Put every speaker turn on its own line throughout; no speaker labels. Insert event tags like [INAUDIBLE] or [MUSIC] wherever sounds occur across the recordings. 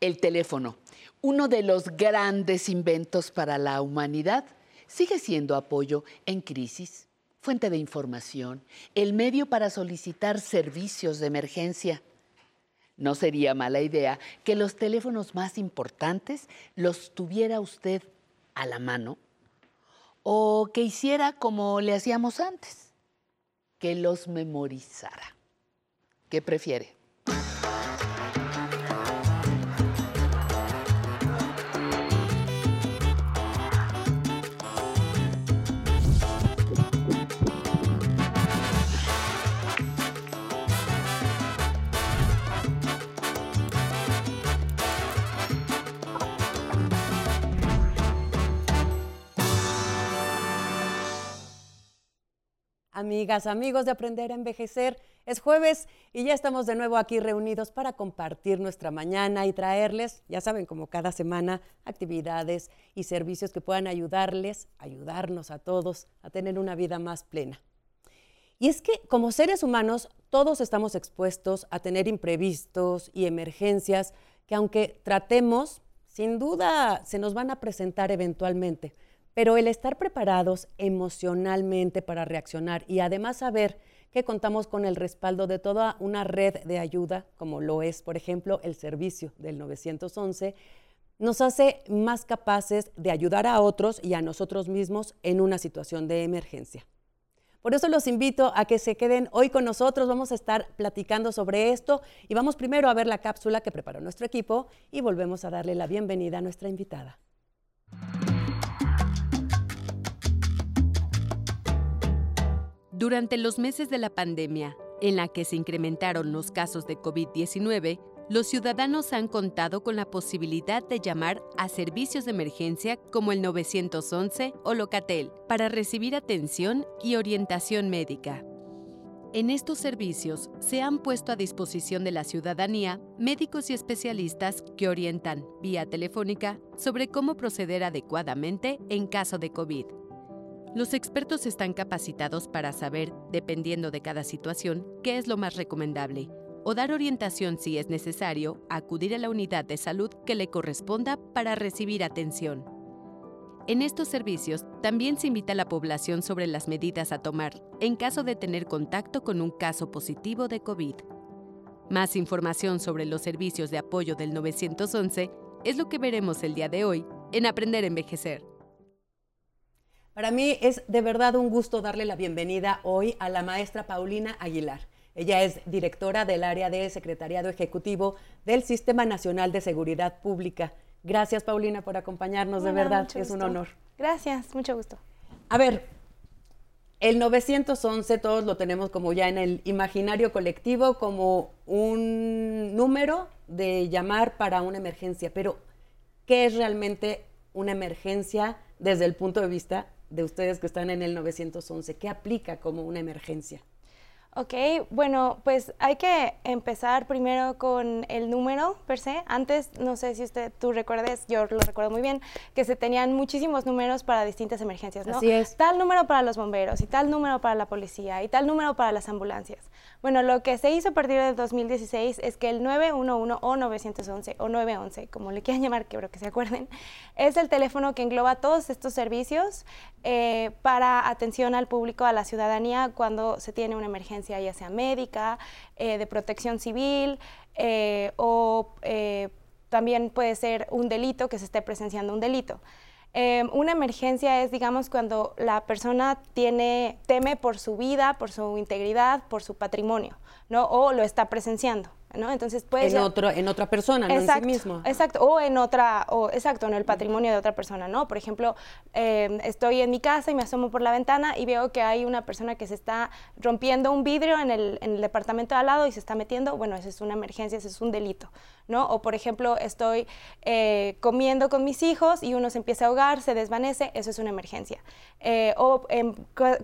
El teléfono, uno de los grandes inventos para la humanidad, sigue siendo apoyo en crisis, fuente de información, el medio para solicitar servicios de emergencia. No sería mala idea que los teléfonos más importantes los tuviera usted a la mano o que hiciera como le hacíamos antes, que los memorizara. ¿Qué prefiere?
Amigas, amigos de Aprender a Envejecer, es jueves y ya estamos de nuevo aquí reunidos para compartir nuestra mañana y traerles, ya saben, como cada semana, actividades y servicios que puedan ayudarles, ayudarnos a todos a tener una vida más plena. Y es que como seres humanos todos estamos expuestos a tener imprevistos y emergencias que aunque tratemos, sin duda se nos van a presentar eventualmente. Pero el estar preparados emocionalmente para reaccionar y además saber que contamos con el respaldo de toda una red de ayuda, como lo es, por ejemplo, el servicio del 911, nos hace más capaces de ayudar a otros y a nosotros mismos en una situación de emergencia. Por eso los invito a que se queden hoy con nosotros. Vamos a estar platicando sobre esto y vamos primero a ver la cápsula que preparó nuestro equipo y volvemos a darle la bienvenida a nuestra invitada.
Durante los meses de la pandemia, en la que se incrementaron los casos de COVID-19, los ciudadanos han contado con la posibilidad de llamar a servicios de emergencia como el 911 o Locatel para recibir atención y orientación médica. En estos servicios se han puesto a disposición de la ciudadanía médicos y especialistas que orientan, vía telefónica, sobre cómo proceder adecuadamente en caso de COVID. Los expertos están capacitados para saber, dependiendo de cada situación, qué es lo más recomendable o dar orientación si es necesario, acudir a la unidad de salud que le corresponda para recibir atención. En estos servicios también se invita a la población sobre las medidas a tomar en caso de tener contacto con un caso positivo de COVID. Más información sobre los servicios de apoyo del 911 es lo que veremos el día de hoy en Aprender a Envejecer.
Para mí es de verdad un gusto darle la bienvenida hoy a la maestra Paulina Aguilar. Ella es directora del área de Secretariado Ejecutivo del Sistema Nacional de Seguridad Pública. Gracias, Paulina, por acompañarnos, de verdad, es un honor.
Gracias, mucho gusto.
A ver, el 911 todos lo tenemos como ya en el imaginario colectivo como un número de llamar para una emergencia, pero ¿qué es realmente una emergencia desde el punto de vista de ustedes que están en el 911? ¿Qué aplica como una emergencia?
Ok, bueno, pues hay que empezar primero con el número per se. Antes, no sé si usted, tú recuerdes, yo lo recuerdo muy bien, que se tenían muchísimos números para distintas emergencias, ¿no?
Así es.
Tal número para los bomberos y tal número para la policía y tal número para las ambulancias. Bueno, lo que se hizo a partir del 2016 es que el 911 o 911 o 911, como le quieran llamar, quiero que se acuerden, es el teléfono que engloba todos estos servicios eh, para atención al público, a la ciudadanía cuando se tiene una emergencia ya sea médica, eh, de protección civil eh, o eh, también puede ser un delito, que se esté presenciando un delito. una emergencia es, digamos, cuando la persona tiene, teme por su vida, por su integridad, por su patrimonio, ¿no? O lo está presenciando. Entonces puede
en otro, en otra persona, no en sí mismo.
Exacto, o en otra, o exacto, en el patrimonio de otra persona, ¿no? Por ejemplo, em, estoy en mi casa y me asomo por la ventana y veo que hay una persona que se está rompiendo un vidrio en el, en el departamento de al lado y se está metiendo, bueno, eso es una emergencia, eso es un delito, ¿no? O por ejemplo, estoy eh, comiendo con mis hijos y uno se empieza a ahogar, se desvanece, eso es una emergencia. Eh, o en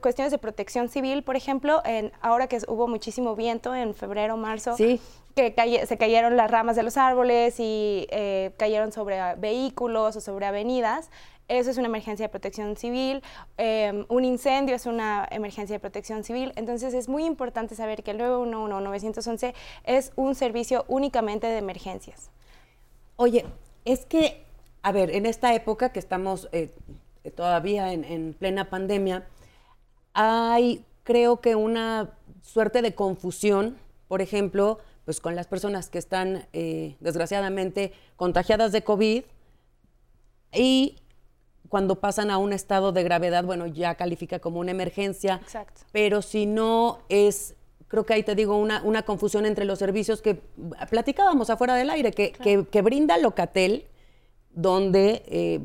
cuestiones de protección civil, por ejemplo, en, ahora que hubo muchísimo viento en febrero, marzo,
sí
que se cayeron las ramas de los árboles y eh, cayeron sobre vehículos o sobre avenidas. Eso es una emergencia de protección civil. Em, un incendio es una emergencia de protección civil. Entonces es muy importante saber que el 911 911 es un servicio únicamente de emergencias.
Oye, es que, a ver, en esta época que estamos eh, todavía en plena pandemia, hay, creo que una suerte de confusión, por ejemplo, pues con las personas que están eh, desgraciadamente contagiadas de COVID y cuando pasan a un estado de gravedad, bueno, ya califica como una emergencia.
Exacto.
Pero si no es, creo que ahí te digo, una, una confusión entre los servicios que platicábamos afuera del aire, que, que, que brinda Locatel, donde eh,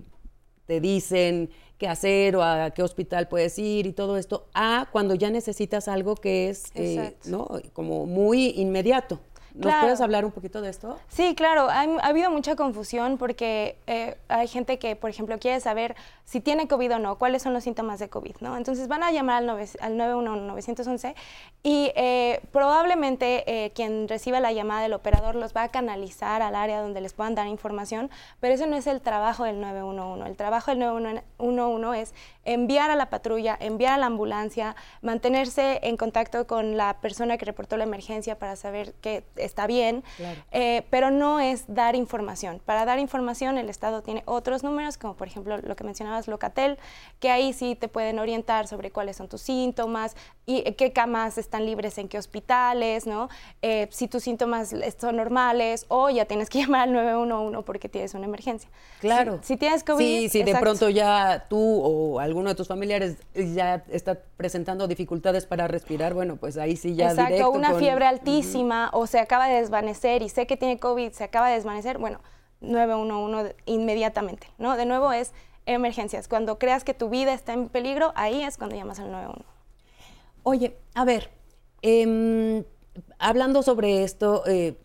te dicen qué hacer o a qué hospital puedes ir y todo esto, a cuando ya necesitas algo que es eh, ¿no? como muy inmediato. ¿Nos puedes hablar un poquito de esto?
Sí, claro. Ha, habido mucha confusión porque eh, hay gente que, por ejemplo, quiere saber si tiene COVID o no, cuáles son los síntomas de COVID, ¿no? Entonces van a llamar al, 911-911 y eh, probablemente eh, quien reciba la llamada del operador los va a canalizar al área donde les puedan dar información, pero eso no es el trabajo del 911. El trabajo del 911 es enviar a la patrulla, enviar a la ambulancia, mantenerse en contacto con la persona que reportó la emergencia para saber que está bien, eh, pero no es dar información. Para dar información el Estado tiene otros números, como por ejemplo lo que mencionabas, Locatel, que ahí sí te pueden orientar sobre cuáles son tus síntomas y qué camas están libres en qué hospitales, ¿no? Eh, si tus síntomas son normales o ya tienes que [LAUGHS] llamar al 911 porque tienes una emergencia.
Claro.
Si, tienes COVID...
Sí, si de pronto ya tú o alguno de tus familiares ya está presentando dificultades para respirar, bueno, pues ahí sí ya
Exacto, una fiebre altísima o se acaba de desvanecer y sé que tiene COVID, se acaba de desvanecer, bueno, 911 inmediatamente, ¿no? De nuevo es emergencias. Cuando creas que tu vida está en peligro, ahí es cuando llamas al 911.
Oye, a ver, em, hablando sobre esto, eh,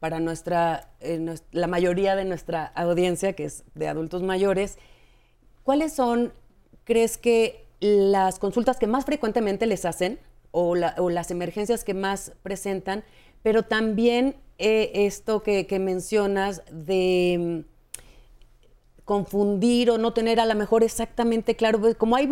para nuestra, eh, la mayoría de nuestra audiencia, que es de adultos mayores, ¿cuáles son, crees que, las consultas que más frecuentemente les hacen o, las emergencias que más presentan, pero también eh, esto que, mencionas de mm, confundir o no tener a lo mejor exactamente claro, pues, como hay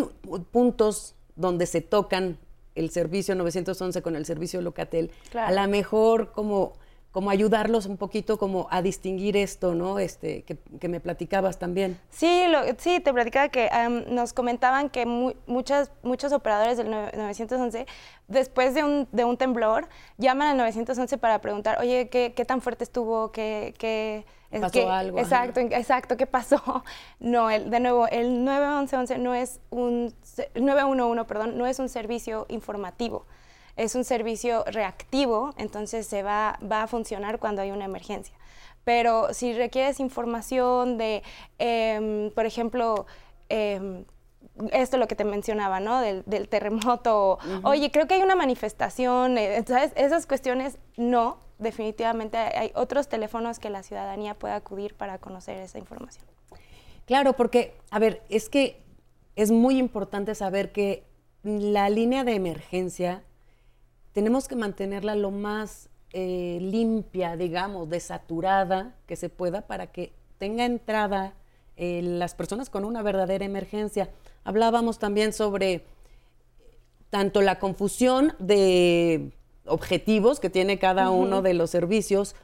puntos donde se tocan el servicio 911 con el servicio Locatel, a lo mejor como como ayudarlos un poquito como a distinguir esto, ¿no? Este, que, me platicabas también.
Sí, lo, sí, te platicaba que nos comentaban que muchas, muchos operadores del 911, después de un, de un temblor, llaman al 911 para preguntar, oye, ¿qué, qué tan fuerte estuvo? ¿Qué, qué
pasó algo?
Exacto, exacto, ¿qué pasó? [LAUGHS] No, el, de nuevo, el 911 no es un, 911, perdón, no es un servicio informativo es un servicio reactivo, entonces se va, va a funcionar cuando hay una emergencia. Pero si requieres información de, em, por ejemplo, eh, esto lo que te mencionaba, ¿no? Del, terremoto. Oye, creo que hay una manifestación. Eh, ¿sabes? Esas cuestiones, no. Definitivamente hay otros teléfonos que la ciudadanía pueda acudir para conocer esa información.
Claro, porque, a ver, es que es muy importante saber que la línea de emergencia tenemos que mantenerla lo más eh, limpia, digamos, desaturada que se pueda para que tenga entrada eh, las personas con una verdadera emergencia. Hablábamos también sobre tanto la confusión de objetivos que tiene cada uno de los servicios,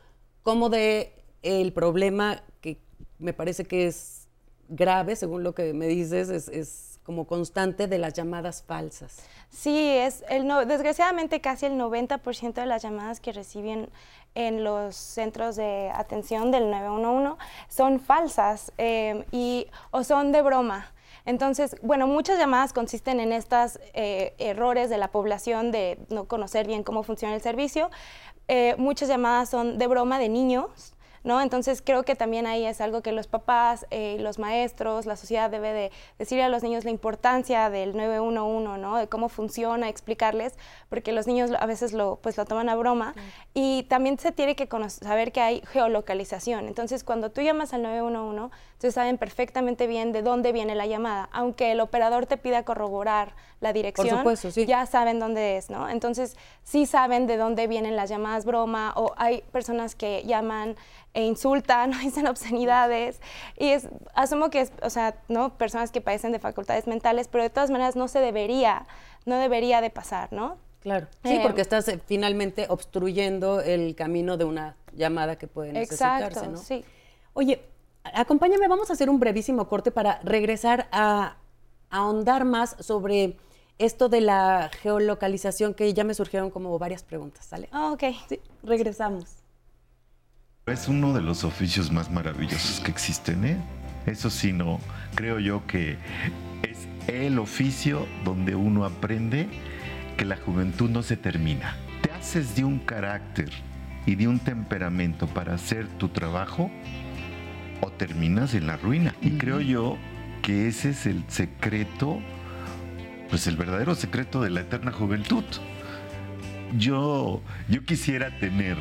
como de el problema que me parece que es grave, según lo que me dices, es como constante de las llamadas falsas.
Sí, es el desgraciadamente casi el 90% de las llamadas que reciben en los centros de atención del 911 son falsas em, y, o son de broma. Entonces, bueno, muchas llamadas consisten en estos eh, errores de la población de no conocer bien cómo funciona el servicio. Eh, muchas llamadas son de broma de niños ¿no? Entonces creo que también ahí es algo que los papás, eh, los maestros, la sociedad debe de decirle a los niños la importancia del 911, ¿no? De cómo funciona, explicarles, porque los niños a veces lo, pues, lo toman a broma. Y también se tiene que saber que hay geolocalización. Entonces cuando tú llamas al 911, entonces saben perfectamente bien de dónde viene la llamada. Aunque el operador te pida corroborar la dirección, ya saben dónde es, ¿no? Entonces sí saben de dónde vienen las llamadas broma o hay personas que llaman e insultan [LAUGHS] o dicen obscenidades. Y es, asumo que es, o sea, ¿no? Personas que padecen de facultades mentales, pero de todas maneras no se debería, no debería de pasar, ¿no?
Claro. Sí, eh, porque estás eh, finalmente obstruyendo el camino de una llamada que puede necesitarse,
exacto,
¿no?
Sí.
Oye, acompáñame, vamos a hacer un brevísimo corte para regresar a, ahondar más sobre esto de la geolocalización, que ya me surgieron como varias preguntas, ¿sale?
Ah, ok.
Sí, regresamos.
Es uno de los oficios más maravillosos que existen, ¿eh? Eso sí, no, creo yo que es el oficio donde uno aprende que la juventud no se termina. Te haces de un carácter y de un temperamento para hacer tu trabajo o terminas en la ruina. Y creo yo que ese es el secreto, pues el verdadero secreto de la eterna juventud. Yo, yo quisiera tener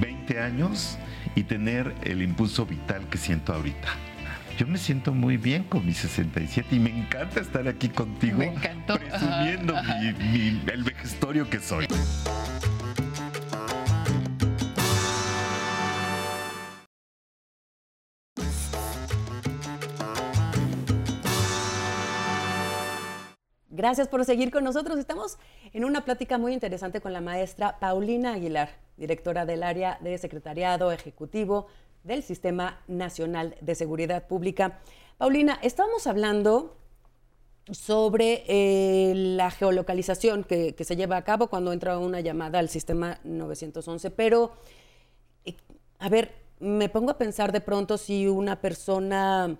20 años y tener el impulso vital que siento ahorita. Yo me siento muy bien con mis 67 y me encanta estar aquí contigo.
Me.
Presumiendo mi- mi- el vejestorio que soy.
Gracias por seguir con nosotros. Estamos en una plática muy interesante con la maestra Paulina Aguilar, directora del área de secretariado ejecutivo del Sistema Nacional de Seguridad Pública. Paulina, estábamos hablando sobre eh, la geolocalización que, se lleva a cabo cuando entra una llamada al sistema 911, pero eh, a ver, me pongo a pensar de pronto si una persona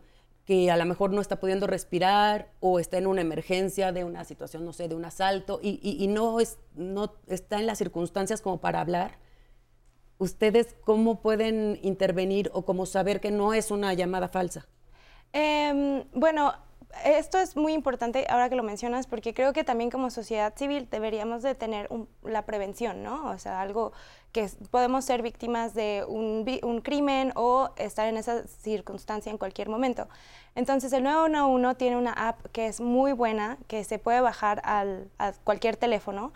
que a lo mejor no está pudiendo respirar o está en una emergencia de una situación, no sé, de un asalto y, no, es, no está en las circunstancias como para hablar, ¿ustedes cómo pueden intervenir o cómo saber que no es una llamada falsa?
Em, bueno, esto es muy importante ahora que lo mencionas porque creo que también como sociedad civil deberíamos de tener la prevención, ¿no? O sea, algo que podemos ser víctimas de un crimen o estar en esa circunstancia en cualquier momento. Entonces el 911 tiene una app que es muy buena, que se puede bajar al, a cualquier teléfono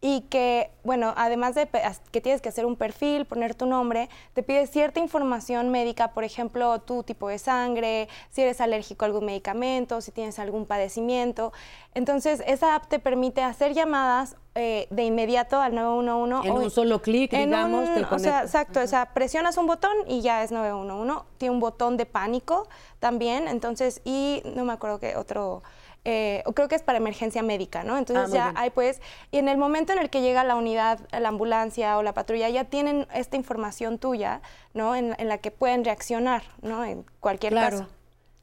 y que, bueno, además de que tienes que hacer un perfil, poner tu nombre, te pide cierta información médica, por ejemplo, tu tipo de sangre, si eres alérgico a algún medicamento, si tienes algún padecimiento. Entonces, esa app te permite hacer llamadas eh, de inmediato al 911.
En
o-
un solo clic, digamos,
un-
te
o sea, exacto, o sea, presionas un botón y ya es 911. Tiene un botón de pánico también, entonces, y no me acuerdo qué otro, eh, creo que es para emergencia médica, ¿no? Entonces
Ah,
ya
bien.
hay pues, y en el momento en el que llega la unidad, la ambulancia o la patrulla, ya tienen esta información tuya, ¿no? En, en la que pueden reaccionar, ¿no? En cualquier
Claro.
caso.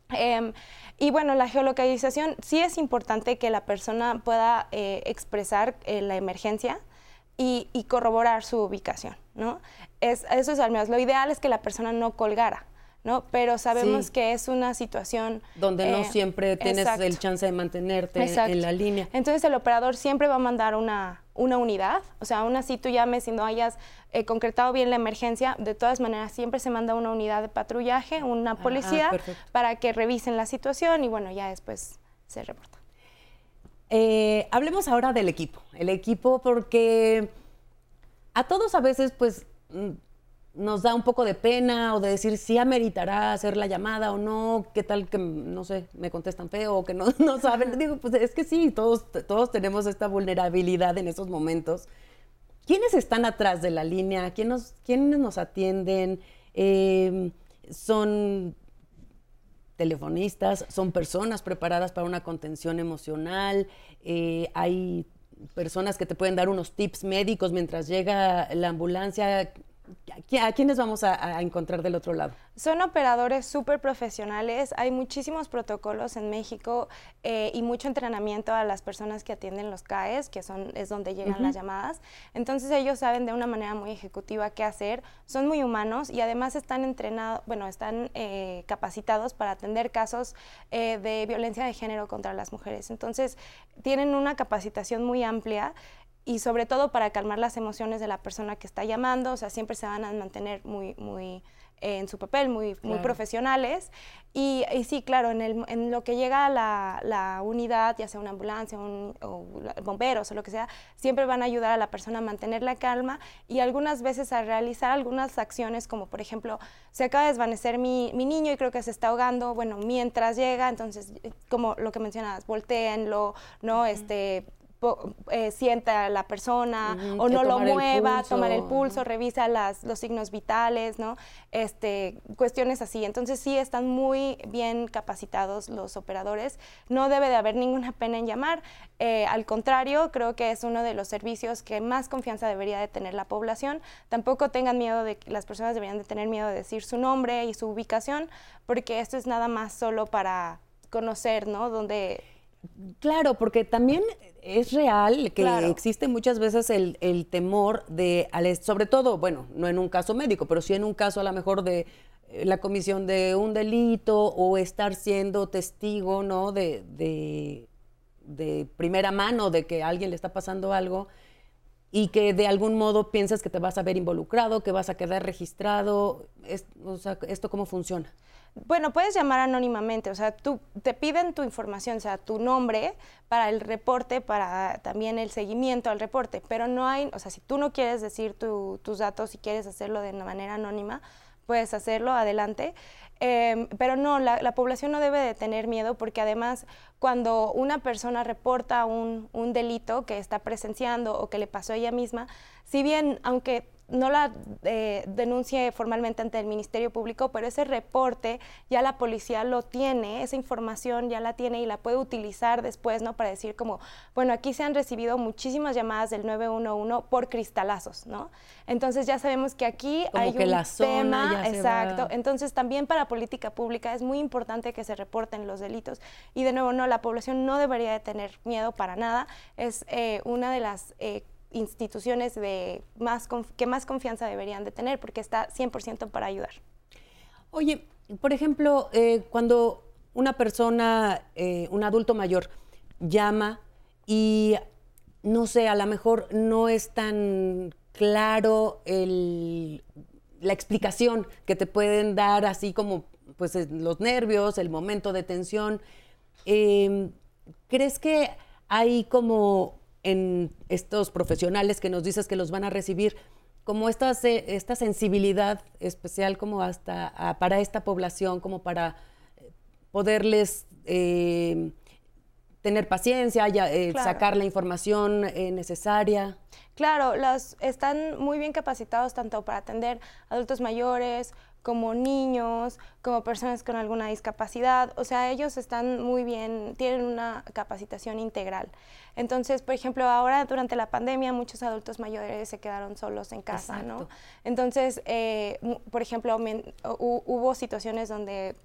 Em, y bueno, la geolocalización sí es importante que la persona pueda eh, expresar eh, la emergencia y, y corroborar su ubicación, ¿no? Es, eso es al menos. Lo ideal es que la persona no colgara, ¿no? Pero sabemos
Sí.
que es una situación...
Donde no
eh,
siempre tienes
exacto.
el chance de mantenerte
Exacto.
en la línea.
Entonces el operador siempre va a mandar una, una unidad, o sea, aún así tú llames y no hayas eh, concretado bien la emergencia, de todas maneras siempre se manda una unidad de patrullaje, una policía,
Ah, perfecto.
para que revisen la situación y bueno, ya después se reporta.
Eh, hablemos ahora del equipo. El equipo porque a todos a veces pues mm, nos da un poco de pena o de decir si ameritará hacer la llamada o no, qué tal que, no sé, me contestan feo o que no, [LAUGHS] no saben. Digo, pues es que sí, todos, todos tenemos esta vulnerabilidad en esos momentos. ¿Quiénes están atrás de la línea? ¿Quién nos, ¿Quiénes nos atienden? Eh, ¿Son telefonistas? ¿Son personas preparadas para una contención emocional? Eh, ¿Hay personas que te pueden dar unos tips médicos mientras llega la ambulancia? ¿A, quiénes vamos a, a encontrar del otro lado?
Son operadores súper profesionales, hay muchísimos protocolos en México eh, y mucho entrenamiento a las personas que atienden los CAES, que son, es donde llegan las llamadas. Entonces ellos saben de una manera muy ejecutiva qué hacer, son muy humanos y además están entrenados, bueno, están eh, capacitados para atender casos eh, de violencia de género contra las mujeres. Entonces tienen una capacitación muy amplia y sobre todo para calmar las emociones de la persona que está llamando, o sea, siempre se van a mantener muy, muy eh, en su papel, muy, muy
Claro.
profesionales. Y, y sí, claro, en, el, en lo que llega la, la unidad, ya sea una ambulancia un- o bomberos o lo que sea, siempre van a ayudar a la persona a mantener la calma y algunas veces a realizar algunas acciones como, por ejemplo, se acaba de desvanecer mi, mi niño y creo que se está ahogando, bueno, mientras llega, entonces, como lo que mencionabas, volteenlo, ¿no? Este eh, sienta a la persona o no lo mueva, tomar el pulso, revisa las, los signos vitales, ¿no? Este, cuestiones así. Entonces sí están muy bien capacitados los operadores. No debe de haber ninguna pena en llamar. Eh, al contrario, creo que es uno de los servicios que más confianza debería de tener la población. Tampoco tengan miedo de que las personas deberían de tener miedo de decir su nombre y su ubicación, porque esto es nada más solo para conocer, ¿no? Donde
Claro, porque también es real que existe muchas veces el, temor de, sobre todo, bueno, no en un caso médico, pero sí en un caso a lo mejor de eh, la comisión de un delito o estar siendo testigo, ¿no? De, de, primera mano de que a alguien le está pasando algo y que de algún modo piensas que te vas a ver involucrado, que vas a quedar registrado. o sea, ¿esto cómo funciona?
Bueno, puedes llamar anónimamente, o sea, tú te piden tu información, o sea, tu nombre para el reporte, para también el seguimiento al reporte, pero no hay, o sea, si tú no quieres decir tus datos y quieres hacerlo de una manera anónima, puedes hacerlo, adelante. Em, pero no, la, población no debe de tener miedo porque además cuando una persona reporta un, un delito que está presenciando o que le pasó a ella misma, si bien aunque no la eh, denuncie formalmente ante el Ministerio Público, pero ese reporte ya la policía lo tiene, esa información ya la tiene y la puede utilizar después, ¿no? Para decir como, bueno, aquí se han recibido muchísimas llamadas del 911 por cristalazos, ¿no? Entonces ya sabemos que aquí hay un la tema, exacto. Entonces también para política pública es muy importante que se reporten los delitos y de nuevo, no, la población no debería de tener miedo para nada. Es eh, una de las eh, instituciones de más que más confianza deberían de tener porque está 100% para ayudar.
Oye, por ejemplo, eh, cuando una persona, eh, un adulto mayor, llama y no sé, a lo mejor no es tan claro la explicación que te pueden dar, así como pues, los nervios, el momento de tensión. Em, ¿Crees que hay como en estos profesionales que nos dices que los van a recibir, como esta, esta sensibilidad especial como hasta para esta población, como para eh, poderles eh, tener paciencia, eh, sacar la información necesaria.
Claro, los, están muy bien capacitados tanto para atender adultos mayores como niños, como personas con alguna discapacidad. O sea, ellos están muy bien, tienen una capacitación integral. Entonces, por ejemplo, ahora durante la pandemia muchos adultos mayores se quedaron solos en casa, ¿no? Entonces, eh, por ejemplo, hubo situaciones donde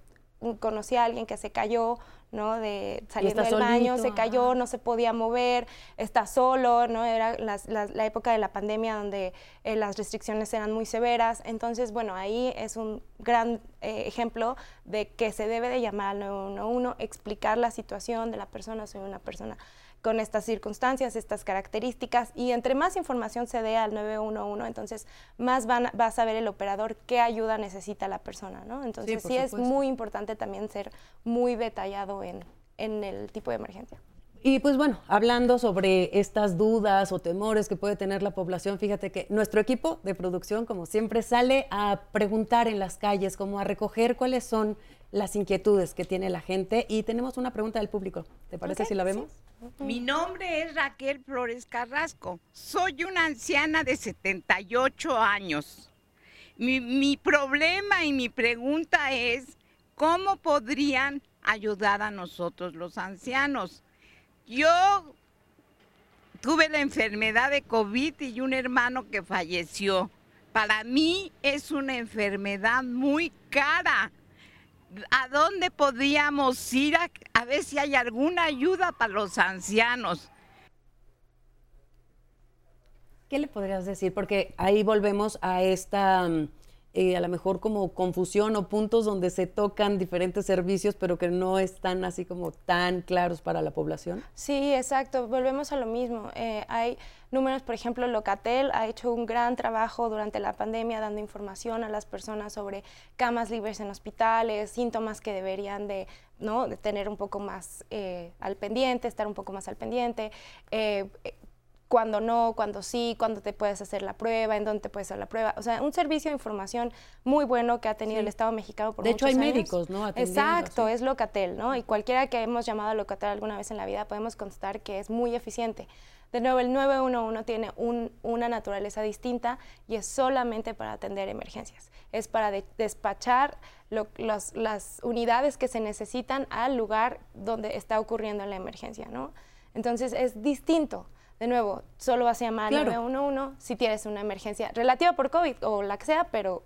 conocí a alguien que se cayó, ¿no? De saliendo del baño, se cayó, no se podía mover, está solo, ¿no? Era la, época de la pandemia donde eh, las restricciones eran muy severas. Entonces, bueno, ahí es un gran eh, ejemplo de que se debe de llamar al 911, explicar la situación de la persona, soy una persona con estas circunstancias, estas características, y entre más información se dé al 911, entonces más van, va a saber el operador qué ayuda necesita la persona, ¿no? Entonces sí, es muy importante también ser muy detallado en, en el tipo de emergencia.
Y pues bueno, hablando sobre estas dudas o temores que puede tener la población, fíjate que nuestro equipo de producción, como siempre, sale a preguntar en las calles, como a recoger cuáles son las inquietudes que tiene la gente. Y tenemos una pregunta del público. ¿Te parece si la vemos?
Mi nombre es Raquel Flores Carrasco. Soy una anciana de 78 años. Mi, mi problema y mi pregunta es, ¿cómo podrían ayudar a nosotros los ancianos? Yo tuve la enfermedad de COVID y un hermano que falleció. Para mí es una enfermedad muy cara. ¿A dónde podríamos ir a, ver si hay alguna ayuda para los ancianos?
¿Qué le podrías decir? Porque ahí volvemos a esta mm, eh, a lo mejor como confusión o puntos donde se tocan diferentes servicios, pero que no están así como tan claros para la población?
Sí, exacto. Volvemos a lo mismo. Eh, hay números, por ejemplo, Locatel ha hecho un gran trabajo durante la pandemia dando información a las personas sobre camas libres en hospitales, síntomas que deberían de, ¿no? de tener un poco más eh, al pendiente, estar un poco más al pendiente cuando no, cuando sí, cuándo te puedes hacer la prueba, en dónde te puedes hacer la prueba. O sea, un servicio de información muy bueno que ha tenido el Estado mexicano por
De
hecho,
hay médicos, ¿no?
Exacto, es Locatel, ¿no? Y cualquiera que hemos llamado a Locatel alguna vez en la vida podemos constatar que es muy eficiente. De nuevo, el 911 tiene una naturaleza distinta y es solamente para atender emergencias. Es para despachar las unidades que se necesitan al lugar donde está ocurriendo la emergencia, ¿no? Entonces es distinto. De nuevo, solo vas a llamar al 911 si tienes una emergencia relativa por COVID o la que sea, pero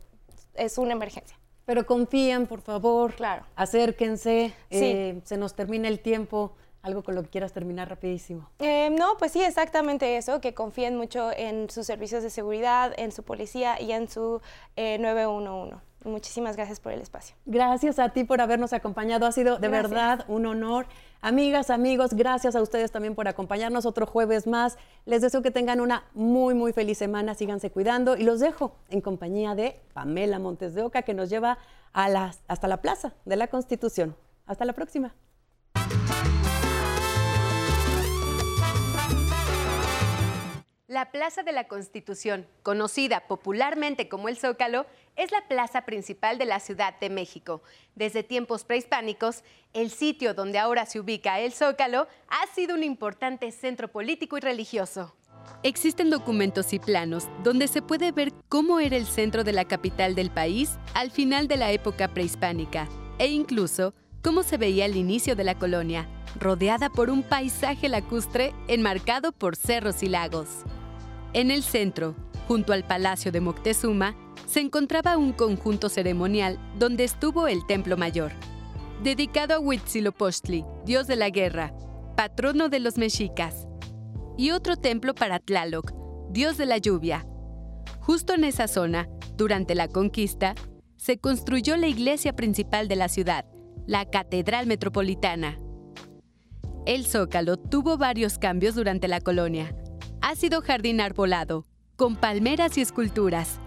es una emergencia.
Pero confíen, por favor.
Claro.
Acérquense. Eh, se nos termina el tiempo. Algo con lo que quieras terminar rapidísimo.
Eh, no, pues sí, exactamente eso, que confíen mucho en sus servicios de seguridad, en su policía y en su 911. Muchísimas gracias por el espacio.
Gracias a ti por habernos acompañado. Ha sido de verdad un honor. Amigas, amigos, gracias a ustedes también por acompañarnos otro jueves más. Les deseo que tengan una muy, muy feliz semana. Síganse cuidando y los dejo en compañía de Pamela Montes de Oca, que nos lleva a hasta la Plaza de la Constitución. Hasta la próxima.
La Plaza de la Constitución, conocida popularmente como el Zócalo, es la plaza principal de la Ciudad de México. Desde tiempos prehispánicos, el sitio donde ahora se ubica el Zócalo ha sido un importante centro político y religioso. Existen documentos y planos donde se puede ver cómo era el centro de la capital del país al final de la época prehispánica e incluso cómo se veía el inicio de la colonia, rodeada por un paisaje lacustre enmarcado por cerros y lagos. En el centro, junto al Palacio de Moctezuma, se encontraba un conjunto ceremonial donde estuvo el Templo Mayor, dedicado a Huitzilopochtli, dios de la guerra, patrono de los mexicas, y otro templo para Tlaloc, dios de la lluvia. Justo en esa zona, durante la conquista, se construyó la iglesia principal de la ciudad, la Catedral Metropolitana. El Zócalo tuvo varios cambios durante la colonia ha sido jardín arbolado, con palmeras y esculturas.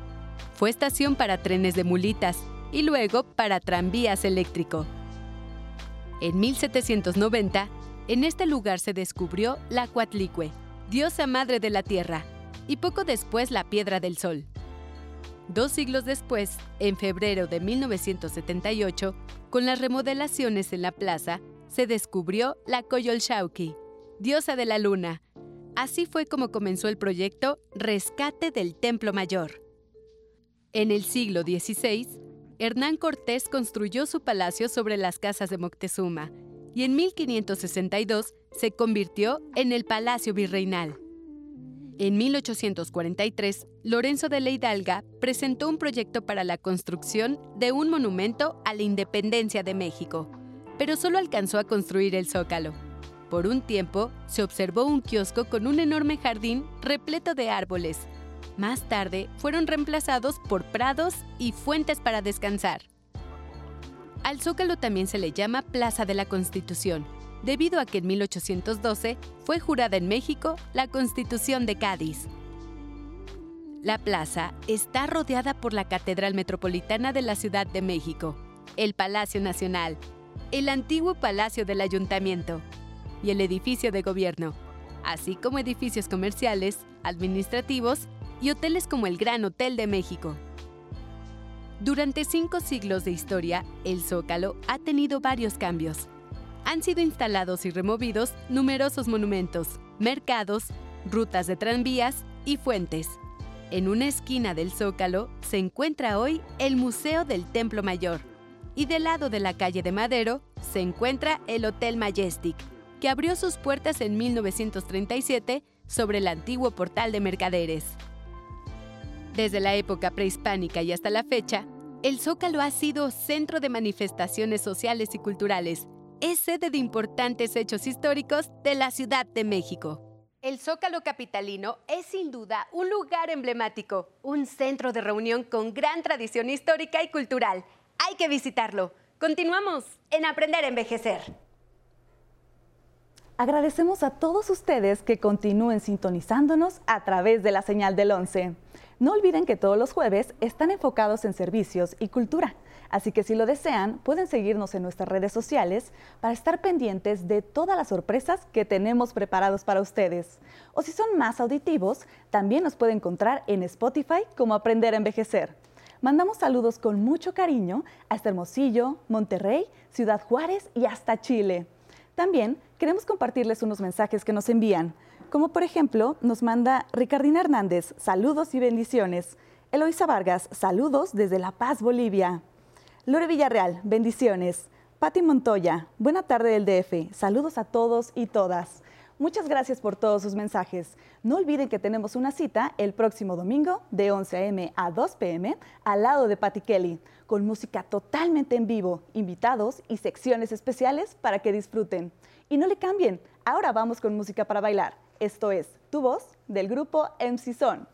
Fue estación para trenes de mulitas y luego para tranvías eléctrico. En 1790, en este lugar se descubrió la Cuatlicue, diosa madre de la tierra, y poco después la Piedra del Sol. Dos siglos después, en febrero de 1978, con las remodelaciones en la plaza, se descubrió la Coyolxauqui, diosa de la luna, Así fue como comenzó el proyecto Rescate del Templo Mayor. En el siglo XVI, Hernán Cortés construyó su palacio sobre las casas de Moctezuma y en 1562 se convirtió en el Palacio Virreinal. En 1843, Lorenzo de la Hidalga presentó un proyecto para la construcción de un monumento a la independencia de México, pero solo alcanzó a construir el zócalo. Por un tiempo, se observó un kiosco con un enorme jardín repleto de árboles. Más tarde, fueron reemplazados por prados y fuentes para descansar. Al Zócalo también se le llama Plaza de la Constitución, debido a que en 1812 fue jurada en México la Constitución de Cádiz. La plaza está rodeada por la Catedral Metropolitana de la Ciudad de México, el Palacio Nacional, el antiguo Palacio del Ayuntamiento, y el edificio de gobierno, así como edificios comerciales, administrativos y hoteles como el Gran Hotel de México. Durante cinco siglos de historia, el Zócalo ha tenido varios cambios. Han sido instalados y removidos numerosos monumentos, mercados, rutas de tranvías y fuentes. En una esquina del Zócalo se encuentra hoy el Museo del Templo Mayor y del lado de la calle de Madero se encuentra el Hotel Majestic, que abrió sus puertas en 1937 sobre el antiguo portal de mercaderes. Desde la época prehispánica y hasta la fecha, el Zócalo ha sido centro de manifestaciones sociales y culturales. Es sede de importantes hechos históricos de la Ciudad de México. El Zócalo Capitalino es sin duda un lugar emblemático, un centro de reunión con gran tradición histórica y cultural. Hay que visitarlo. Continuamos en Aprender a Envejecer.
Agradecemos a todos ustedes que continúen sintonizándonos a través de la señal del 11. No olviden que todos los jueves están enfocados en servicios y cultura. Así que si lo desean, pueden seguirnos en nuestras redes sociales para estar pendientes de todas las sorpresas que tenemos preparados para ustedes. O si son más auditivos, también nos pueden encontrar en Spotify como Aprender a Envejecer. Mandamos saludos con mucho cariño hasta Hermosillo, Monterrey, Ciudad Juárez y hasta Chile. También queremos compartirles unos mensajes que nos envían, como por ejemplo nos manda Ricardina Hernández, saludos y bendiciones. Eloisa Vargas, saludos desde La Paz, Bolivia. Lore Villarreal, bendiciones. Patti Montoya, buena tarde del DF, saludos a todos y todas. Muchas gracias por todos sus mensajes. No olviden que tenemos una cita el próximo domingo de 11 a.m. a 2 p.m. al lado de Patty Kelly, con música totalmente en vivo, invitados y secciones especiales para que disfruten. Y no le cambien, ahora vamos con música para bailar. Esto es Tu Voz del grupo MC Son.